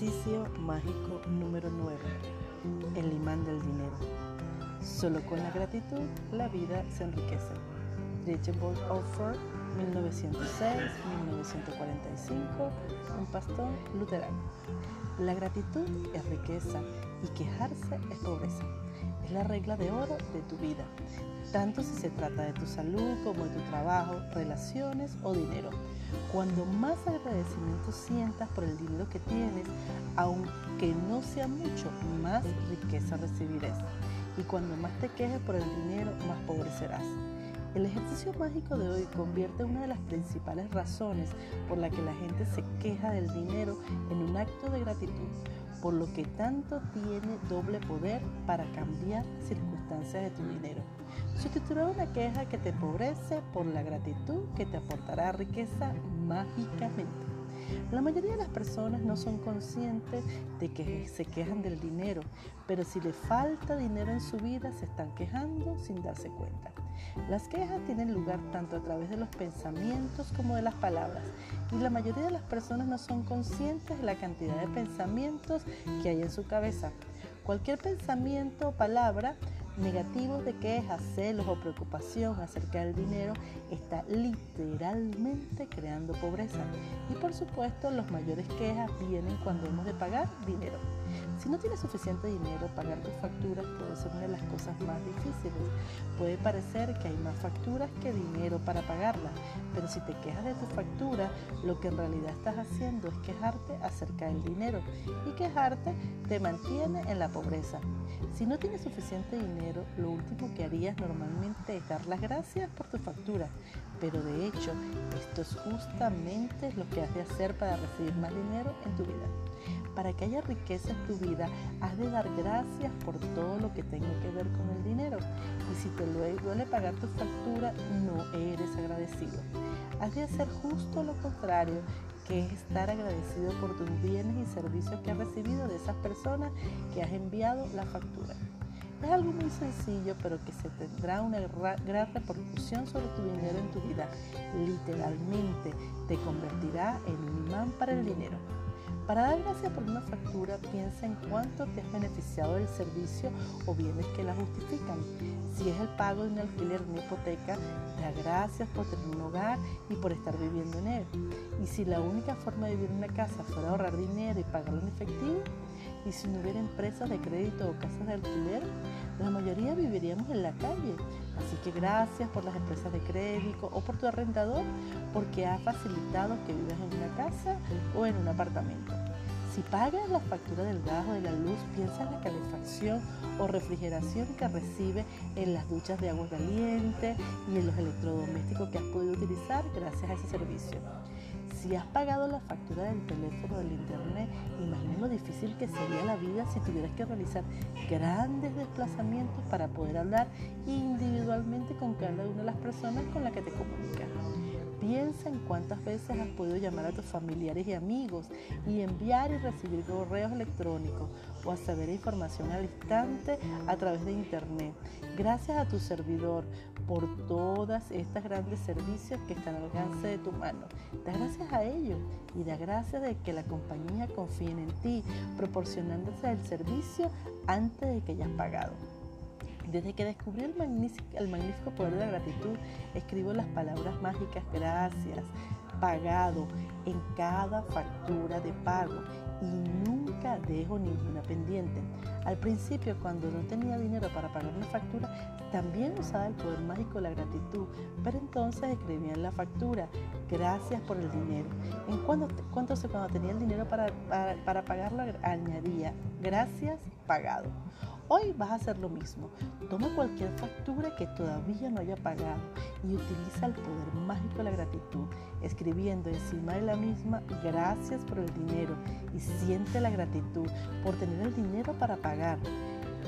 Ejercicio mágico número 9. El imán del dinero. Solo con la gratitud la vida se enriquece. Reachable Offer, 1906-1945, un pastor luterano. La gratitud es riqueza y quejarse es pobreza. Es la regla de oro de tu vida, tanto si se trata de tu salud como de tu trabajo, relaciones o dinero. Cuando más agradecimiento sientas por el dinero que tienes, aunque no sea mucho, más riqueza recibirás. Y cuando más te quejes por el dinero, más pobre serás. El ejercicio mágico de hoy convierte una de las principales razones por la que la gente se queja del dinero en un acto de gratitud, por lo que tanto tiene doble poder para cambiar circunstancias de tu dinero. Sustituirá una queja que te empobrece por la gratitud que te aportará riqueza mágicamente. La mayoría de las personas no son conscientes de que se quejan del dinero, pero si le falta dinero en su vida se están quejando sin darse cuenta. Las quejas tienen lugar tanto a través de los pensamientos como de las palabras y la mayoría de las personas no son conscientes de la cantidad de pensamientos que hay en su cabeza. Cualquier pensamiento o palabra negativos de quejas, celos o preocupación acerca del dinero está literalmente creando pobreza. Y por supuesto, las mayores quejas vienen cuando hemos de pagar dinero. Si no tienes suficiente dinero, pagar tus facturas puede ser una de las cosas más difíciles. Puede parecer que hay más facturas que dinero para pagarlas, pero si te quejas de tu factura, lo que en realidad estás haciendo es quejarte acerca del dinero y quejarte te mantiene en la pobreza. Si no tienes suficiente dinero, lo último que harías normalmente es dar las gracias por tu factura, pero de hecho esto es justamente lo que has de hacer para recibir más dinero en tu vida. Para que haya riqueza en tu vida, has de dar gracias por todo lo que tenga que ver con el dinero. Y si te duele pagar tu factura, no eres agradecido. Has de hacer justo lo contrario, que es estar agradecido por tus bienes y servicios que has recibido de esas personas que has enviado la factura. Es algo muy sencillo, pero que se tendrá una gran repercusión sobre tu dinero en tu vida. Literalmente te convertirá en un imán para el dinero. Para dar gracias por una factura, piensa en cuánto te has beneficiado del servicio o bienes que la justifican. Si es el pago de un alquiler, una hipoteca, da gracias por tener un hogar y por estar viviendo en él. Y si la única forma de vivir en una casa fuera ahorrar dinero y pagarlo en efectivo, y si no hubiera empresas de crédito o casas de alquiler, la mayoría viviríamos en la calle. Así que gracias por las empresas de crédito o por tu arrendador porque ha facilitado que vivas en una casa o en un apartamento. Si pagas la factura del gas o de la luz, piensa en la calefacción o refrigeración que recibe en las duchas de agua caliente y en los electrodomésticos que has podido utilizar gracias a ese servicio. Si has pagado la factura del teléfono del internet, imagina lo difícil que sería la vida si tuvieras que realizar grandes desplazamientos para poder hablar individualmente con cada una de las personas con las que te comunicas. Piensa en cuántas veces has podido llamar a tus familiares y amigos y enviar y recibir correos electrónicos o a saber información al instante a través de internet. Gracias a tu servidor por todas estas grandes servicios que están al alcance de tu mano. Da gracias a ellos y da gracias de que la compañía confíe en ti, proporcionándose el servicio antes de que hayas pagado. Desde que descubrí el magnífico, poder de la gratitud, escribo las palabras mágicas gracias, pagado en cada factura de pago y nunca dejo ninguna pendiente. Al principio, cuando no tenía dinero para pagar una factura, también usaba el poder mágico de la gratitud, pero entonces escribía en la factura, gracias por el dinero. En cuanto, cuando, cuando tenía el dinero para, para, para pagarlo, añadía, gracias, pagado. Hoy vas a hacer lo mismo. Toma cualquier factura que todavía no haya pagado y utiliza el poder mágico de la gratitud, escribiendo encima de la misma gracias por el dinero y siente la gratitud por tener el dinero para pagar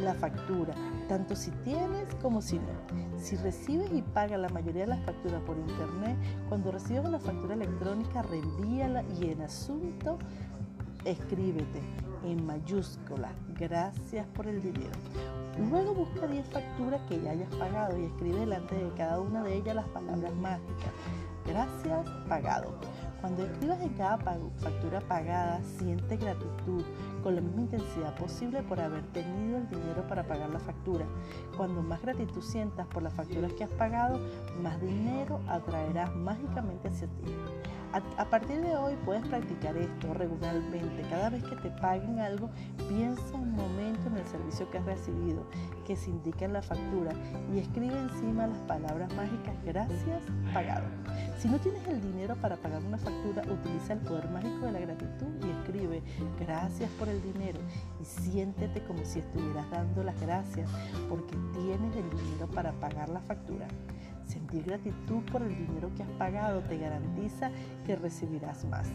la factura, tanto si tienes como si no. Si recibes y pagas la mayoría de las facturas por internet, cuando recibas una factura electrónica, reenvíala y en asunto escríbete en mayúscula, gracias por el dinero. Luego busca 10 facturas que ya hayas pagado y escribe delante de cada una de ellas las palabras mágicas. Gracias, pagado. Cuando escribas en cada factura pagada, siente gratitud con la misma intensidad posible por haber tenido el dinero para pagar la factura. Cuando más gratitud sientas por las facturas que has pagado, más dinero atraerás mágicamente hacia ti. A, partir de hoy puedes practicar esto regularmente. Cada vez que te paguen algo, piensa un momento en el servicio que has recibido, que se indica en la factura, y escribe encima las palabras mágicas gracias pagado. Si no tienes el dinero para pagar una factura, utiliza el poder mágico de la gratitud y escribe gracias por el dinero y siéntete como si estuvieras dando las gracias porque tienes el dinero para pagar la factura. Sentir gratitud por el dinero que has pagado te garantiza que recibirás más.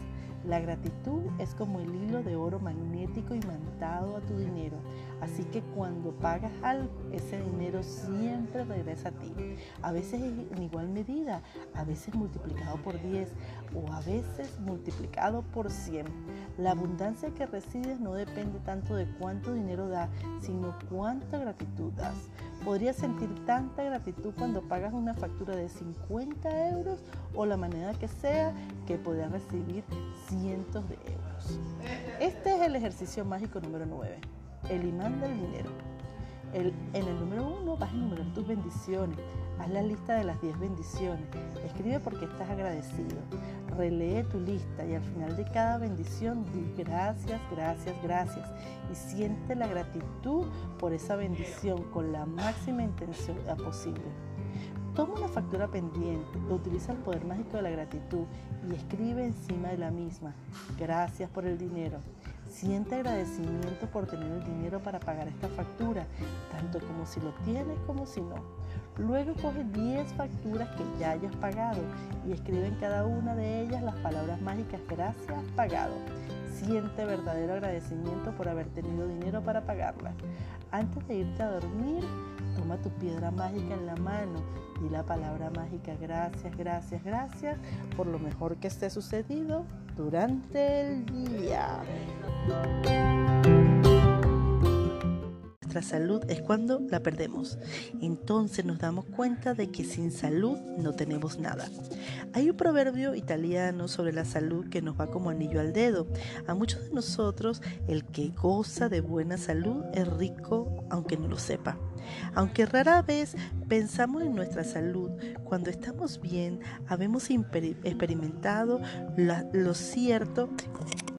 La gratitud es como el hilo de oro magnético imantado a tu dinero, así que cuando pagas algo, ese dinero siempre regresa a ti. A veces en igual medida, a veces multiplicado por 10 o a veces multiplicado por 100. La abundancia que recibes no depende tanto de cuánto dinero das, sino cuánta gratitud das. Podrías sentir tanta gratitud cuando pagas una factura de 50 euros o la manera que sea que podrás recibir cientos de euros. Este es el ejercicio mágico número 9, el imán del dinero. En el número 1 vas a enumerar tus bendiciones. Haz la lista de las 10 bendiciones. Escribe porque estás agradecido. Relee tu lista y al final de cada bendición di gracias, gracias, gracias. Y siente la gratitud por esa bendición con la máxima intención posible. Toma una factura pendiente, utiliza el poder mágico de la gratitud y escribe encima de la misma, gracias por el dinero. Siente agradecimiento por tener el dinero para pagar esta factura, tanto como si lo tienes como si no. Luego coge 10 facturas que ya hayas pagado y escribe en cada una de ellas las palabras mágicas gracias pagado. Siente verdadero agradecimiento por haber tenido dinero para pagarlas. Antes de irte a dormir, toma tu piedra mágica en la mano y la palabra mágica gracias, gracias, gracias por lo mejor que esté sucedido durante el día. Nuestra salud es cuando la perdemos. Entonces nos damos cuenta de que sin salud no tenemos nada. Hay un proverbio italiano sobre la salud que nos va como anillo al dedo. A muchos de nosotros el que goza de buena salud es rico aunque no lo sepa. Aunque rara vez pensamos en nuestra salud, cuando estamos bien, habemos experimentado lo cierto